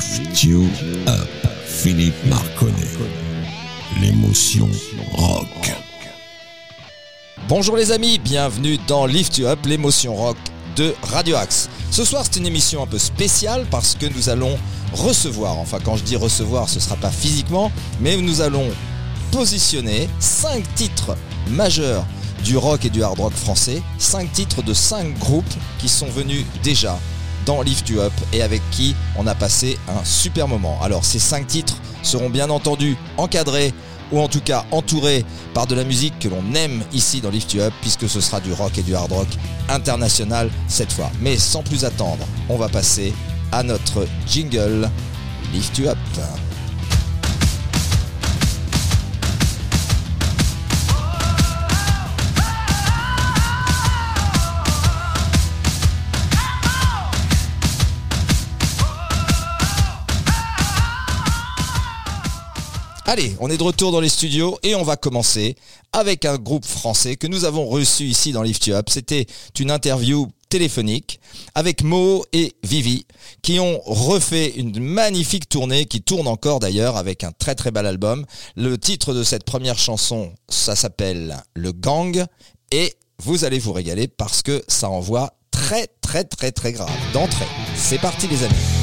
Lift You Up, Philippe Marconnet. L'émotion rock. Bonjour les amis, bienvenue dans Lift You Up, l'émotion rock de Radio Axe. Ce soir, c'est une émission un peu spéciale parce que nous allons recevoir, enfin quand je dis recevoir, ce ne sera pas physiquement, mais nous allons positionner 5 titres majeurs du rock et du hard rock français, 5 titres de 5 groupes qui sont venus déjà dans Lift You Up et avec qui on a passé un super moment. Alors ces 5 titres seront bien entendu encadrés ou en tout cas entourés par de la musique que l'on aime ici dans Lift You Up puisque ce sera du rock et du hard rock international cette fois. Mais sans plus attendre, on va passer à notre jingle Lift You Up. Allez, on est de retour dans les studios et on va commencer avec un groupe français que nous avons reçu ici dans Lift You Up. C'était une interview téléphonique avec Mo et Vivi qui ont refait une magnifique tournée qui tourne encore d'ailleurs avec un très très bel album. Le titre de cette première chanson, ça s'appelle Le Gang et vous allez vous régaler parce que ça envoie très très très très grave d'entrée. C'est parti les amis.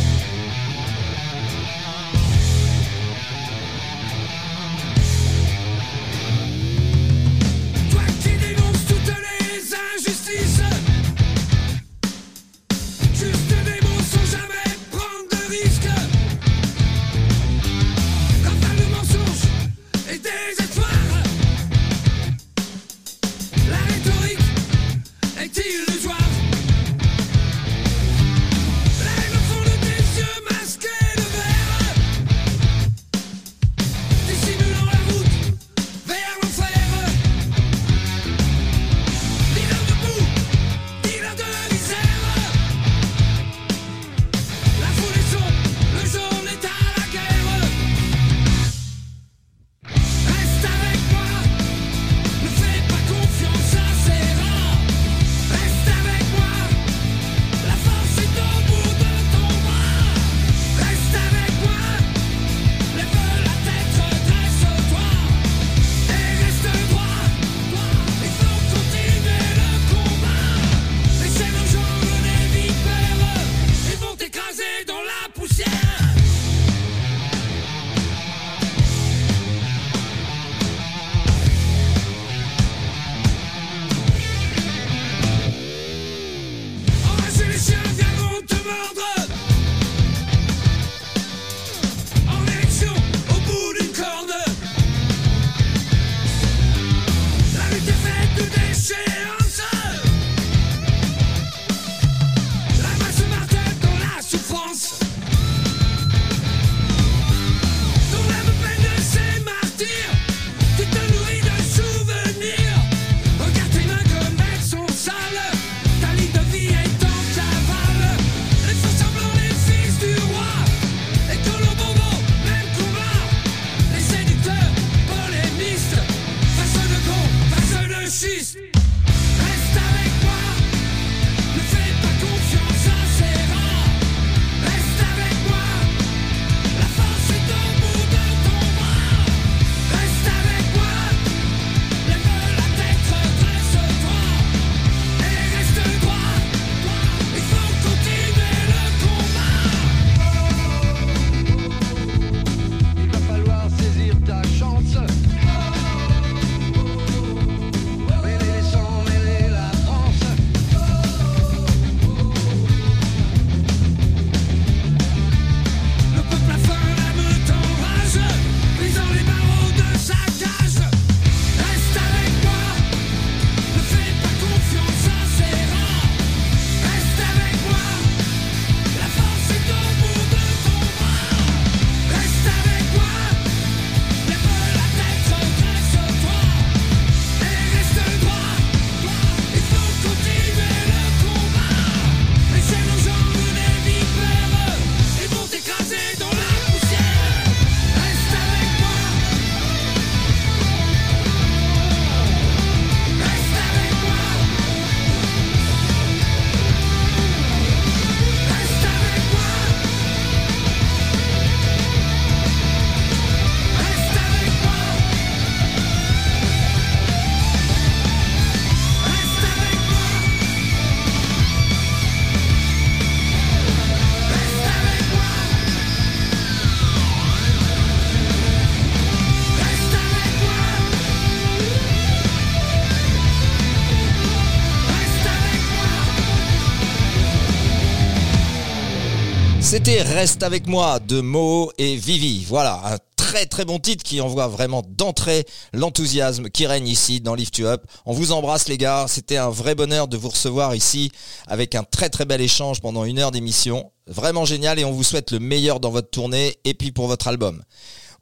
Reste avec moi de Mo et Vivi. Voilà, un très très bon titre qui envoie vraiment d'entrée l'enthousiasme qui règne ici dans Lift You Up. On vous embrasse les gars, c'était un vrai bonheur de vous recevoir ici avec un très très bel échange pendant une heure d'émission. Vraiment génial et on vous souhaite le meilleur dans votre tournée et puis pour votre album.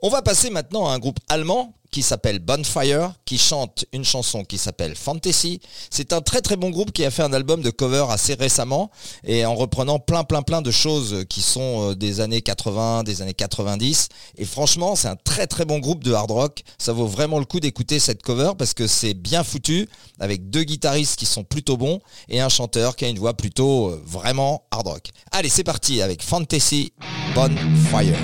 On va passer maintenant à un groupe allemand qui s'appelle Bonfire, qui chante une chanson qui s'appelle Fantasy. C'est un très très bon groupe qui a fait un album de cover assez récemment et en reprenant plein plein plein de choses qui sont euh, des années 80, des années 90. Et franchement, c'est un très très bon groupe de hard rock. Ça vaut vraiment le coup d'écouter cette cover parce que c'est bien foutu avec deux guitaristes qui sont plutôt bons et un chanteur qui a une voix plutôt euh, vraiment hard rock. Allez, c'est parti avec Fantasy Bonfire.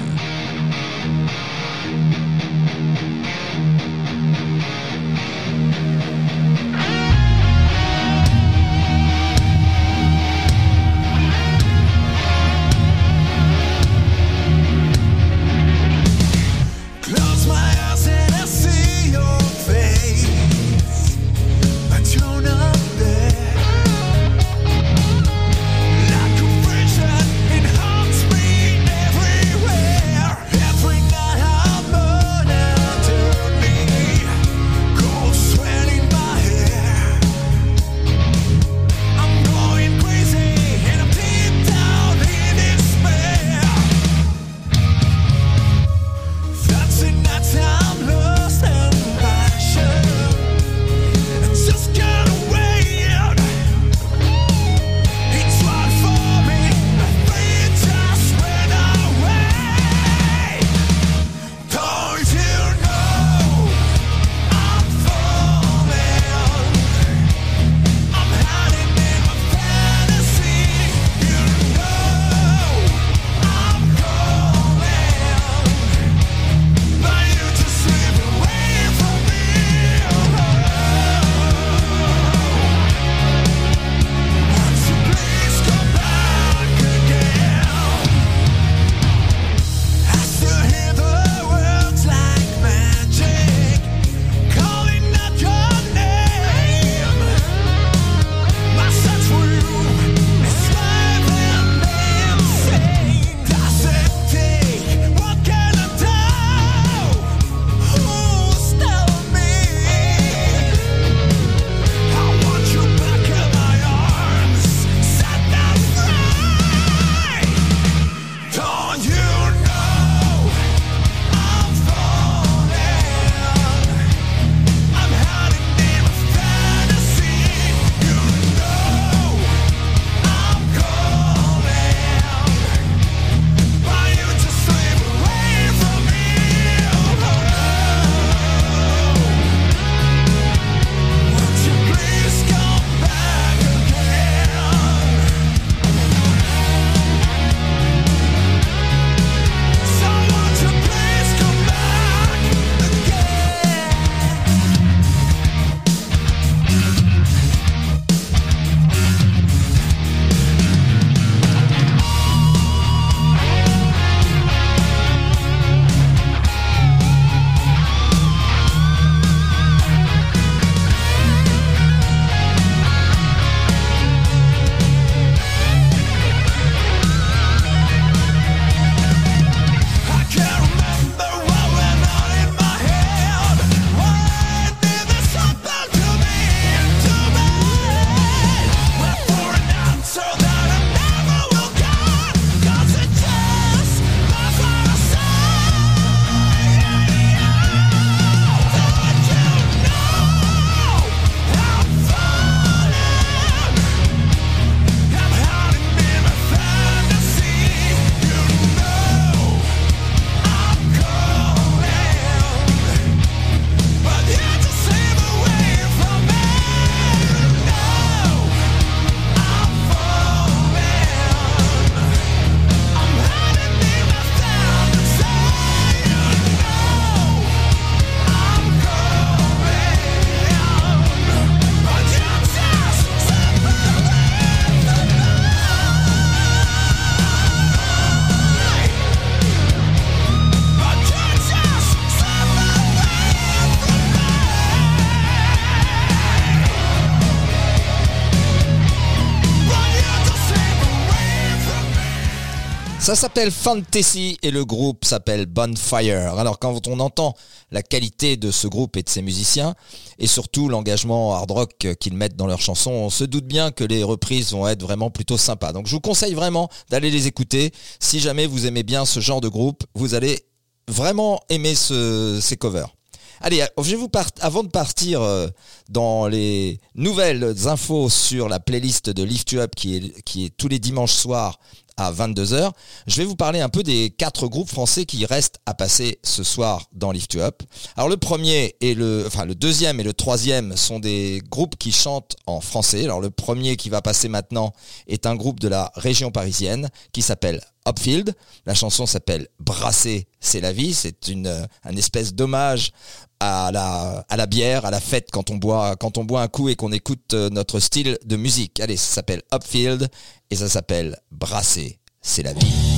Ça s'appelle Fantasy et le groupe s'appelle Bonfire. Alors quand on entend la qualité de ce groupe et de ses musiciens, et surtout l'engagement hard rock qu'ils mettent dans leurs chansons, on se doute bien que les reprises vont être vraiment plutôt sympas. Donc je vous conseille vraiment d'aller les écouter. Si jamais vous aimez bien ce genre de groupe, vous allez vraiment aimer ce- ces covers. Allez, je vous avant de partir euh, dans les nouvelles infos sur la playlist de Lift You Up qui est, qui est tous les dimanches soirs à 22h, je vais vous parler un peu des quatre groupes français qui restent à passer ce soir dans Lift You Up. Alors le premier et le, enfin le deuxième et le troisième sont des groupes qui chantent en français. Alors le premier qui va passer maintenant est un groupe de la région parisienne qui s'appelle Upfield. La chanson s'appelle Brasser, c'est la vie. C'est une, un espèce d'hommage à la, bière, à la fête quand on boit, quand on boit un coup et qu'on écoute euh, notre style de musique. Allez, ça s'appelle Upfield et ça s'appelle Brasser, c'est la vie.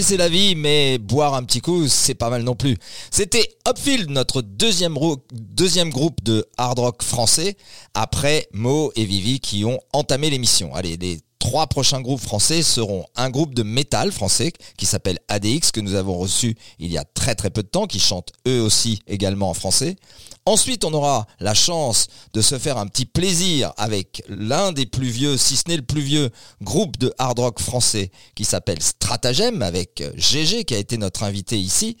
C'est la vie, mais boire un petit coup c'est pas mal non plus. C'était Upfield, notre deuxième groupe de hard rock français, après Mo et Vivi qui ont entamé l'émission. Allez, les trois prochains groupes français seront un groupe de métal français qui s'appelle ADX, que nous avons reçu il y a très très peu de temps, qui chante eux aussi également en français. Ensuite, on aura la chance de se faire un petit plaisir avec l'un des plus vieux, si ce n'est le plus vieux, groupe de hard rock français qui s'appelle Stratagem avec GG qui a été notre invité ici.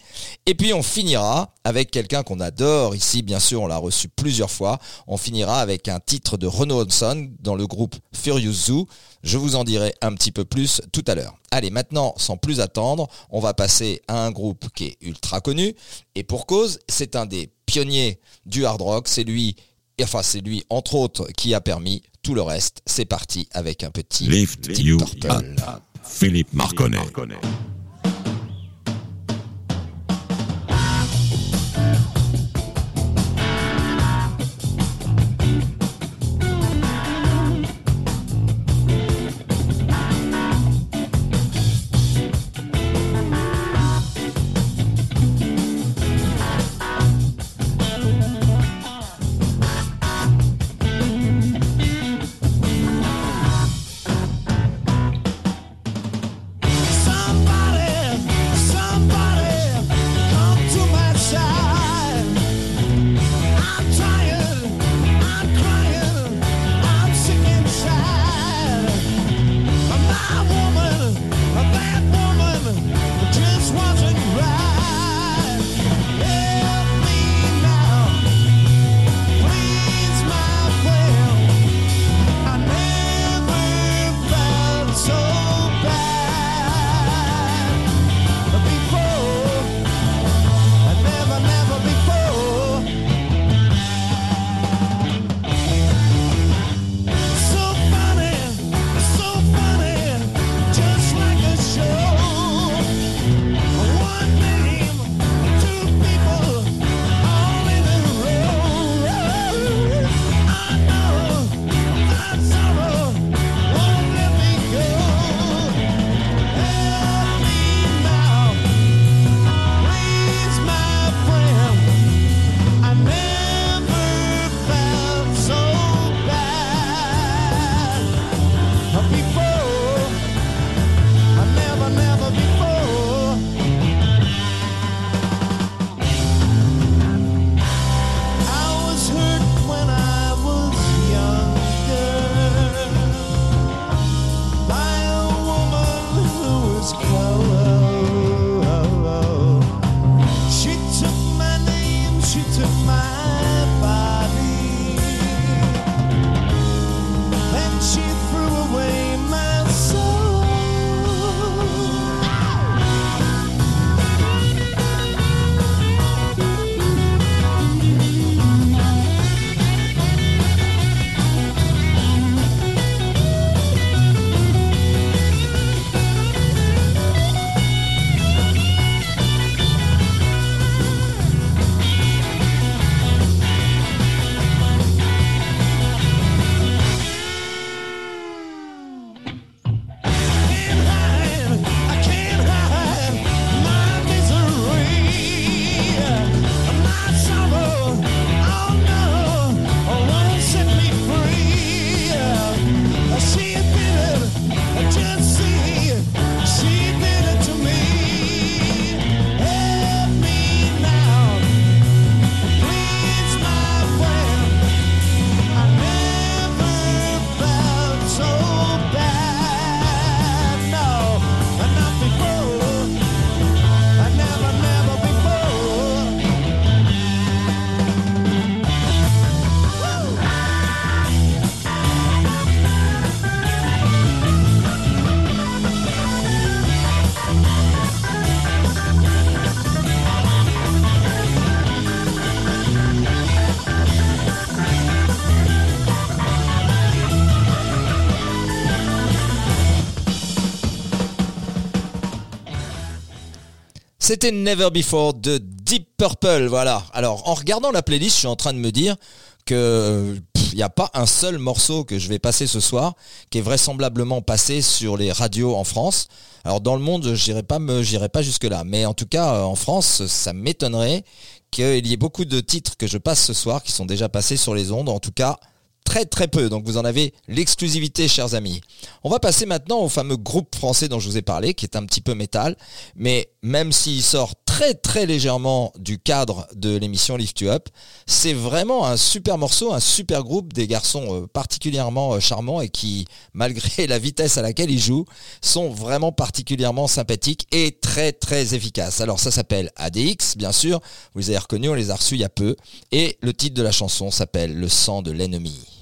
Et puis on finira avec quelqu'un qu'on adore ici, bien sûr, on l'a reçu plusieurs fois. On finira avec un titre de Renaud Hudson dans le groupe Furious Zoo. Je vous en dirai un petit peu plus tout à l'heure. Allez, maintenant, sans plus attendre, on va passer à un groupe qui est ultra connu. Et pour cause, c'est un des pionnier du hard rock. C'est lui, enfin c'est lui entre autres qui a permis tout le reste. C'est parti avec un petit Lift Deep you up. Philippe Marconnet. C'était Never Before de Deep Purple, voilà. Alors, en regardant la playlist, je suis en train de me dire que il n'y a pas un seul morceau que je vais passer ce soir qui est vraisemblablement passé sur les radios en France. Alors dans le monde, j'irai pas j'irai pas jusque là, mais en tout cas euh, en France, ça m'étonnerait qu'il y ait beaucoup de titres que je passe ce soir qui sont déjà passés sur les ondes. En tout cas, très très peu, donc vous en avez l'exclusivité, chers amis. On va passer maintenant au fameux groupe français dont je vous ai parlé, qui est un petit peu métal, mais même s'il sort très très légèrement du cadre de l'émission Lift You Up, c'est vraiment un super morceau, un super groupe, des garçons euh, particulièrement euh, charmants et qui, malgré la vitesse à laquelle ils jouent, sont vraiment particulièrement sympathiques et très très efficaces. Alors ça s'appelle ADX, bien sûr, vous les avez reconnus, on les a reçus il y a peu, et le titre de la chanson s'appelle Le sang de l'ennemi.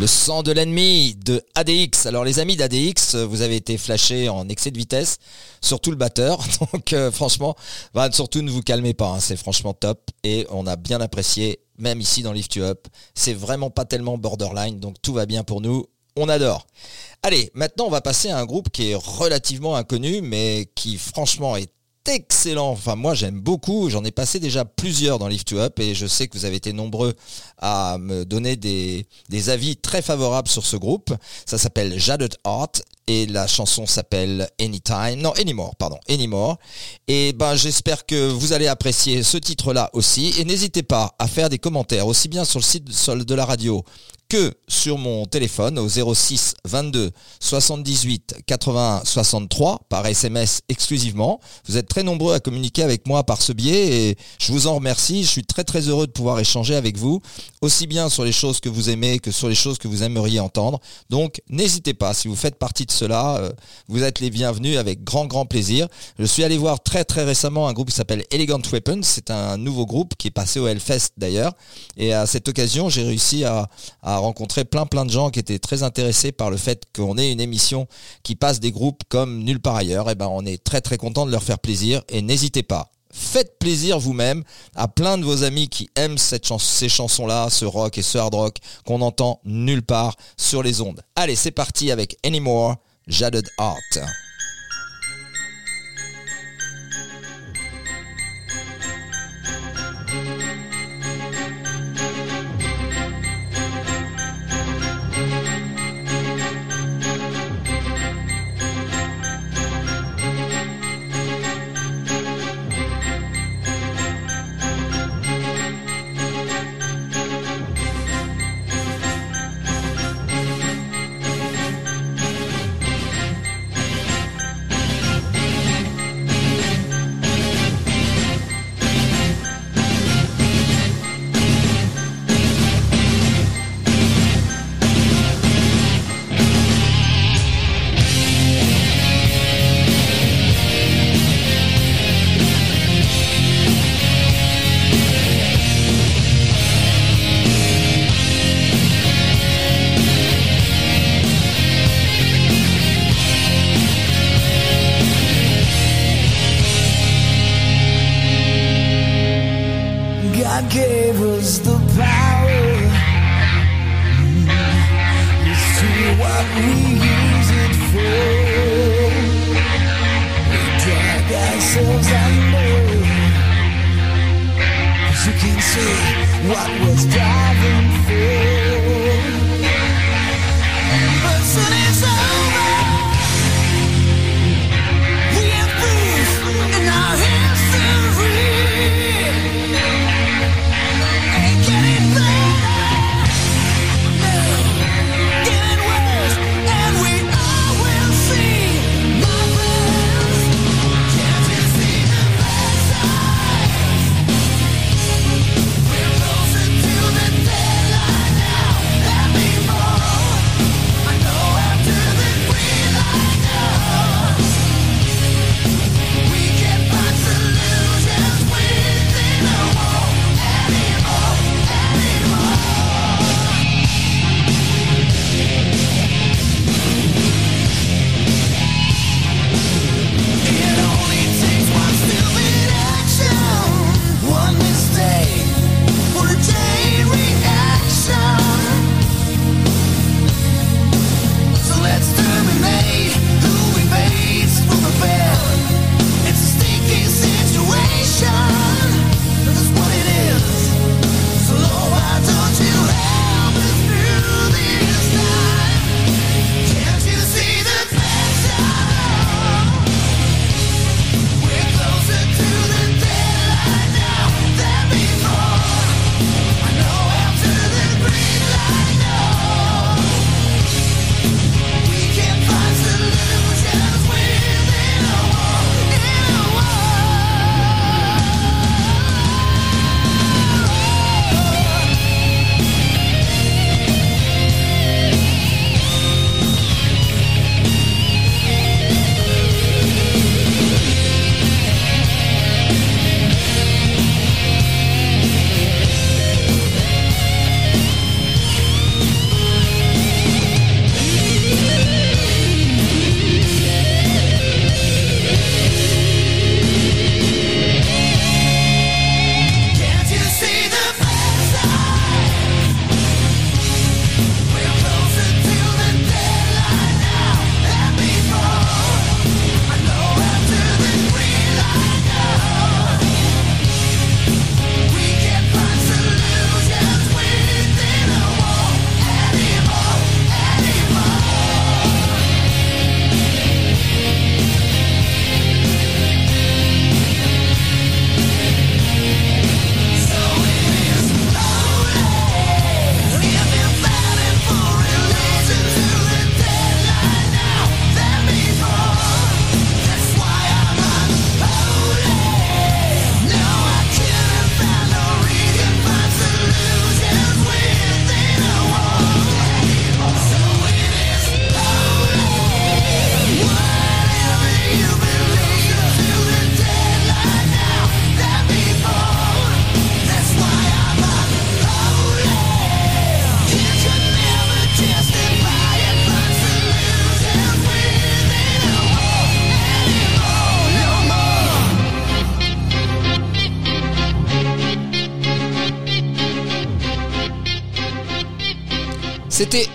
Le sang de l'ennemi de ADX. Alors les amis d'ADX, vous avez été flashés en excès de vitesse, surtout le batteur. Donc euh, franchement, surtout ne vous calmez pas, hein, c'est franchement top. Et on a bien apprécié, même ici dans Lift You Up. C'est vraiment pas tellement borderline, donc tout va bien pour nous. On adore. Allez, maintenant on va passer à un groupe qui est relativement inconnu, mais qui franchement est excellent. Enfin, moi, j'aime beaucoup. J'en ai passé déjà plusieurs dans Lift Up et je sais que vous avez été nombreux à me donner des, des avis très favorables sur ce groupe. Ça s'appelle Jaded Art et la chanson s'appelle Anytime, non Anymore, pardon, Anymore. Et ben j'espère que vous allez apprécier ce titre-là aussi. Et n'hésitez pas à faire des commentaires aussi bien sur le site de la radio que sur mon téléphone au 06 22 78 81 63 par SMS exclusivement. Vous êtes très nombreux à communiquer avec moi par ce biais et je vous en remercie. Je suis très très heureux de pouvoir échanger avec vous aussi bien sur les choses que vous aimez que sur les choses que vous aimeriez entendre. Donc n'hésitez pas, si vous faites partie de cela, euh, vous êtes les bienvenus avec grand grand plaisir. Je suis allé voir très très récemment un groupe qui s'appelle Elegant Weapons. C'est un nouveau groupe qui est passé au Hellfest d'ailleurs. Et à cette occasion, j'ai réussi à, à rencontrer plein plein de gens qui étaient très intéressés par le fait qu'on ait une émission qui passe des groupes comme nulle part ailleurs. Et ben on est très très content de leur faire plaisir et n'hésitez pas. Faites plaisir vous-même à plein de vos amis qui aiment cette ces chansons-là, ce rock et ce hard rock qu'on entend nulle part sur les ondes. Allez, c'est parti avec Anymore, Jaded Art.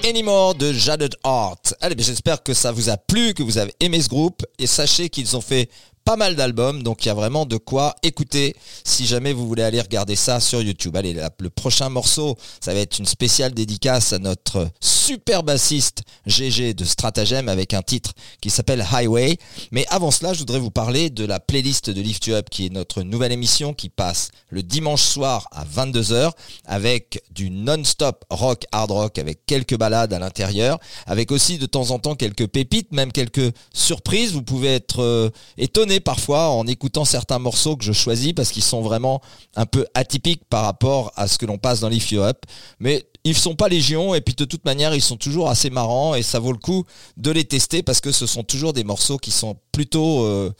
Anymore de Jaded Art. Allez, j'espère que ça vous a plu, que vous avez aimé ce groupe. Et sachez qu'ils ont fait pas mal d'albums, donc il y a vraiment de quoi écouter si jamais vous voulez aller regarder ça sur YouTube. Allez, le prochain morceau, ça va être une spéciale dédicace à notre super bassiste GG de Stratagem avec un titre qui s'appelle Highway. Mais avant cela, je voudrais vous parler de la playlist de Lift You Up qui est notre nouvelle émission qui passe le dimanche soir à 22h avec du non-stop rock, hard rock avec quelques balades à l'intérieur, avec aussi de temps en temps quelques pépites, même quelques surprises. Vous pouvez être euh, étonné parfois en écoutant certains morceaux que je choisis parce qu'ils sont vraiment un peu atypiques par rapport à ce que l'on passe dans You Up. Mais ils sont pas légion et puis de toute manière ils sont toujours assez marrants et ça vaut le coup de les tester parce que ce sont toujours des morceaux qui sont plutôt euh,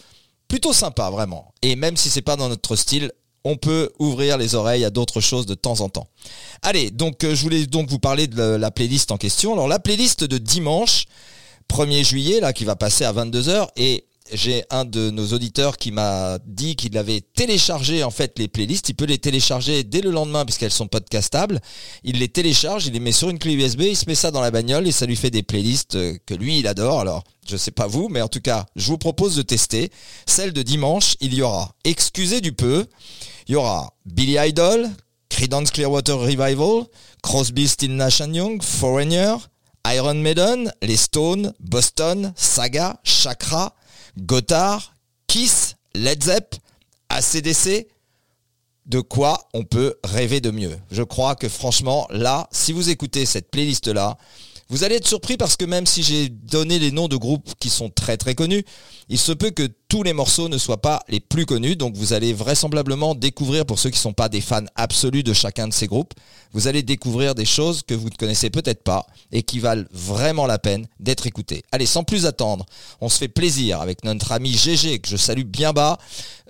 plutôt sympas vraiment. Et même si c'est pas dans notre style, on peut ouvrir les oreilles à d'autres choses de temps en temps. Allez, donc euh, je voulais donc vous parler de la, la playlist en question. Alors la playlist de dimanche 1er juillet là qui va passer à 22h et j'ai un de nos auditeurs qui m'a dit qu'il avait téléchargé en fait les playlists. Il peut les télécharger dès le lendemain puisqu'elles sont podcastables. Il les télécharge, il les met sur une clé USB, il se met ça dans la bagnole et ça lui fait des playlists euh, que lui il adore. Alors je sais pas vous, mais en tout cas je vous propose de tester. Celle de dimanche, il y aura Excusez du peu, il y aura Billy Idol, Creedence Clearwater Revival, Crosby, Still Nash Young, Foreigner, Iron Maiden, les Stones, Boston, Saga, Chakra, Gotthard, Kiss, Led Zepp, ACDC. De quoi on peut rêver de mieux Je crois que franchement, là, si vous écoutez cette playlist-là, vous allez être surpris parce que même si j'ai donné les noms de groupes qui sont très très connus, il se peut que tous les morceaux ne soient pas les plus connus. Donc vous allez vraisemblablement découvrir, pour ceux qui ne sont pas des fans absolus de chacun de ces groupes, vous allez découvrir des choses que vous ne connaissez peut-être pas et qui valent vraiment la peine d'être écoutées. Allez, sans plus attendre, on se fait plaisir avec notre ami GG, que je salue bien bas,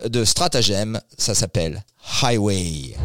de Stratagem. Ça s'appelle Highway.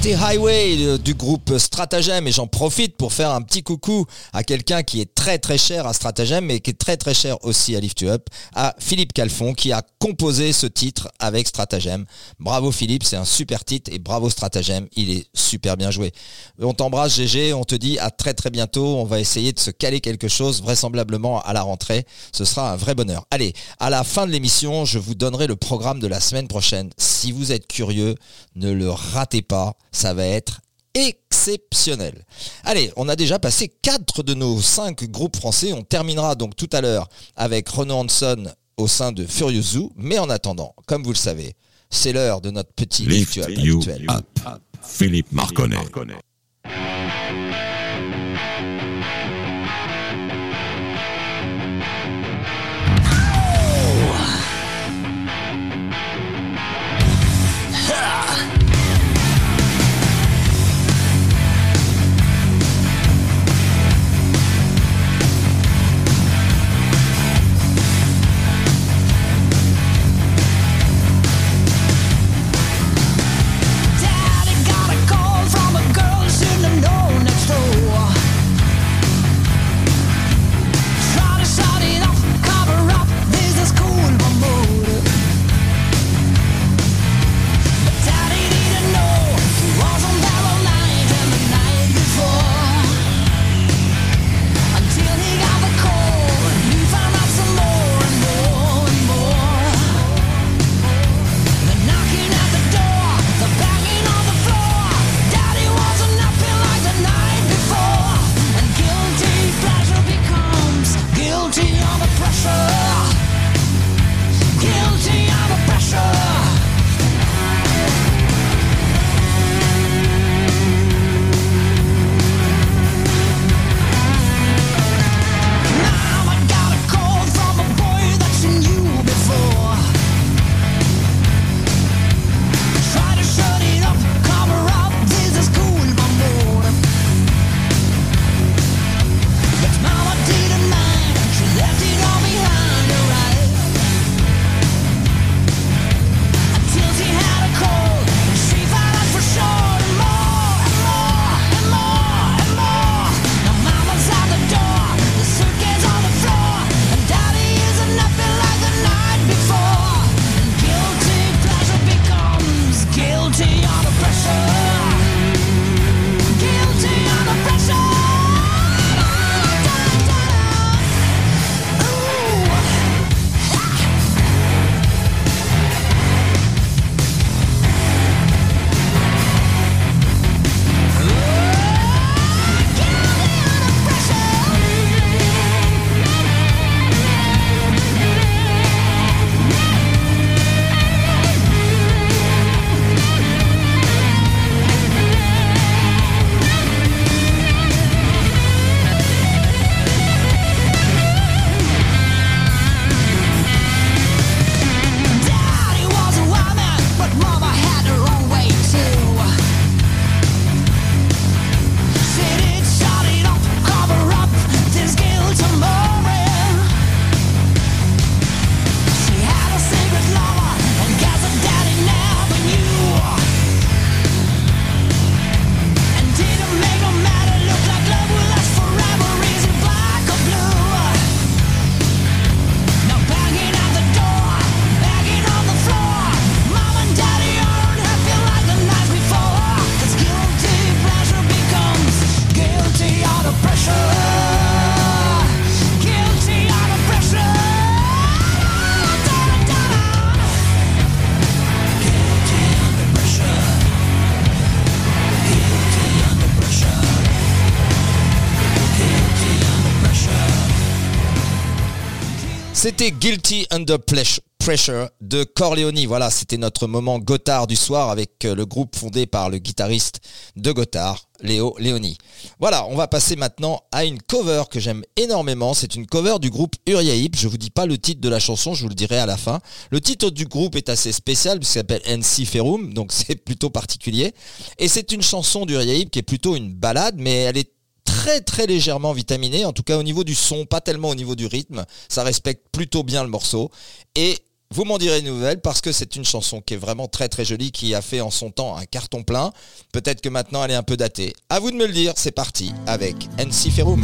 C'était Highway du groupe Stratagem et j'en profite pour faire un petit coucou à quelqu'un qui est très très cher à Stratagem mais qui est très très cher aussi à Lift You Up, à Philippe Calfon qui a composé ce titre avec Stratagem. Bravo Philippe, c'est un super titre et bravo Stratagem, il est super bien joué. On t'embrasse GG, on te dit à très très bientôt, on va essayer de se caler quelque chose vraisemblablement à la rentrée, ce sera un vrai bonheur. Allez, à la fin de l'émission, je vous donnerai le programme de la semaine prochaine. Si vous êtes curieux, ne le ratez pas ça va être exceptionnel. Allez, on a déjà passé quatre de nos cinq groupes français. On terminera donc tout à l'heure avec Renaud Hanson au sein de Furious Zoo. Mais en attendant, comme vous le savez, c'est l'heure de notre petit Lift. Philippe Marconnet. Guilty Under Pressure de Corleone. Voilà, c'était notre moment Gotthard du soir avec euh, le groupe fondé par le guitariste de Gotthard, Léo Léoni. Voilà, on va passer maintenant à une cover que j'aime énormément. C'est une cover du groupe Uriahip. Je vous dis pas le titre de la chanson, je vous le dirai à la fin. Le titre du groupe est assez spécial puisqu'il s'appelle NC Ferum, donc c'est plutôt particulier. Et c'est une chanson d'Uriahip qui est plutôt une balade, mais elle est très très légèrement vitaminé, en tout cas au niveau du son, pas tellement au niveau du rythme. Ça respecte plutôt bien le morceau. Et Vous m'en direz une nouvelle parce que c'est une chanson qui est vraiment très très jolie, qui a fait en son temps un carton plein. Peut-être que maintenant elle est un peu datée. À vous de me le dire, c'est parti avec NC Ferrum.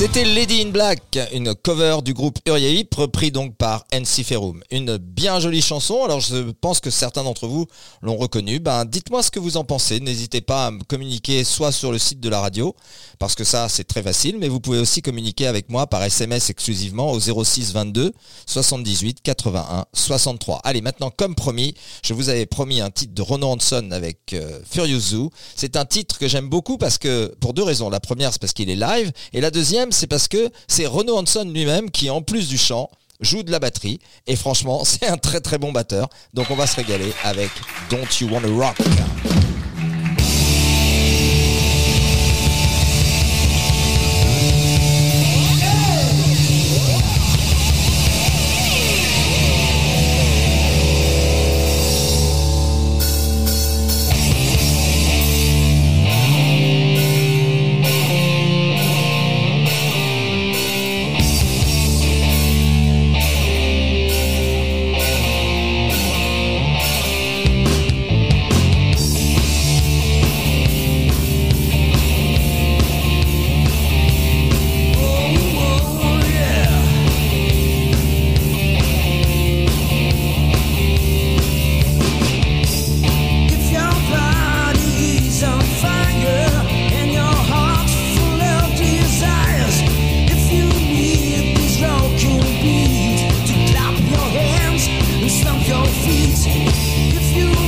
C'était Lady in Black, une cover du groupe Uriahip, repris donc par NC Ferrum. Une bien jolie chanson, alors je pense que certains d'entre vous l'ont reconnue. Ben, dites-moi ce que vous en pensez, n'hésitez pas à me communiquer soit sur le site de la radio, parce que ça c'est très facile, mais vous pouvez aussi communiquer avec moi par SMS exclusivement au 06 22 78 81 63. Allez, maintenant comme promis, je vous avais promis un titre de Ronan Hanson avec euh, Furious Zoo. C'est un titre que j'aime beaucoup parce que, pour deux raisons. La première, c'est parce qu'il est live, et la deuxième, c'est parce que c'est Renaud Hanson lui-même qui, en plus du chant, joue de la batterie. Et franchement, c'est un très très bon batteur. Donc on va se régaler avec Don't You Wanna Rock. If you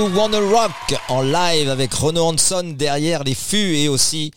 You Wanna Rock en live avec Renaud Hanson derrière les fûts et aussi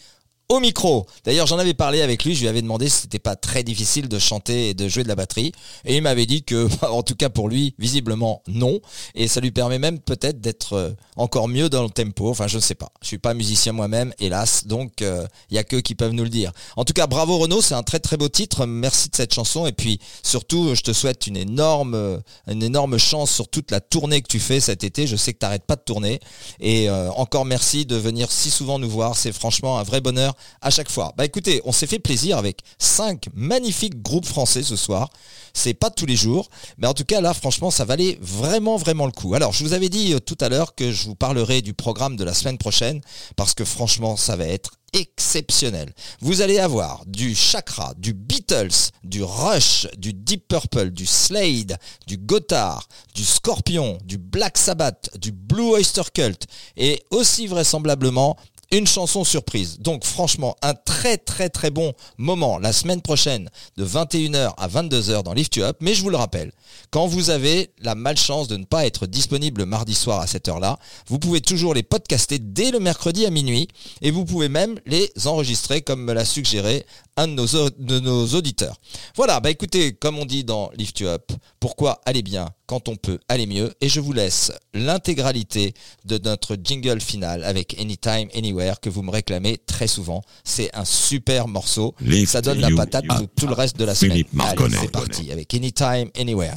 au micro. D'ailleurs, j'en avais parlé avec lui, je lui avais demandé si c'était pas très difficile de chanter et de jouer de la batterie. Et il m'avait dit que, en tout cas pour lui, visiblement non. Et ça lui permet même peut-être d'être euh, encore mieux dans le tempo. Enfin, je ne sais pas. Je suis pas musicien moi-même, hélas. Donc, il y a que qui peuvent nous le dire. En tout cas, bravo Renaud, c'est un très très beau titre. Merci de cette chanson. Et puis, surtout, je te souhaite une énorme, euh, une énorme chance sur toute la tournée que tu fais cet été. Je sais que t'arrêtes pas de tourner. Et euh, encore merci de venir si souvent nous voir. C'est franchement un vrai bonheur à chaque fois. Bah écoutez, on s'est fait plaisir avec cinq magnifiques groupes français ce soir. C'est pas tous les jours, mais en tout cas là, franchement, ça valait vraiment vraiment le coup. Alors, je vous avais dit euh, tout à l'heure que je vous parlerai du programme de la semaine prochaine parce que franchement, ça va être exceptionnel. Vous allez avoir du Chakra, du Beatles, du Rush, du Deep Purple, du Slade, du Gotthard, du Scorpion, du Black Sabbath, du Blue Oyster Cult et aussi vraisemblablement une chanson surprise. Donc franchement, un très très très bon moment la semaine prochaine de 21h à 22h dans Lift You Up. Mais je vous le rappelle, quand vous avez la malchance de ne pas être disponible le mardi soir à cette heure-là, vous pouvez toujours les podcaster dès le mercredi à minuit et vous pouvez même les enregistrer comme me l'a suggéré un de nos, de nos auditeurs. Voilà, bah écoutez, comme on dit dans Lift You Up, pourquoi aller bien quand on peut aller mieux Et je vous laisse l'intégralité de notre jingle final avec Anytime, Anywhere que vous me réclamez très souvent. C'est un super morceau. Lift Ça donne la You patate pour Up. tout le reste de la semaine. Allez, c'est parti avec Anytime, Anywhere.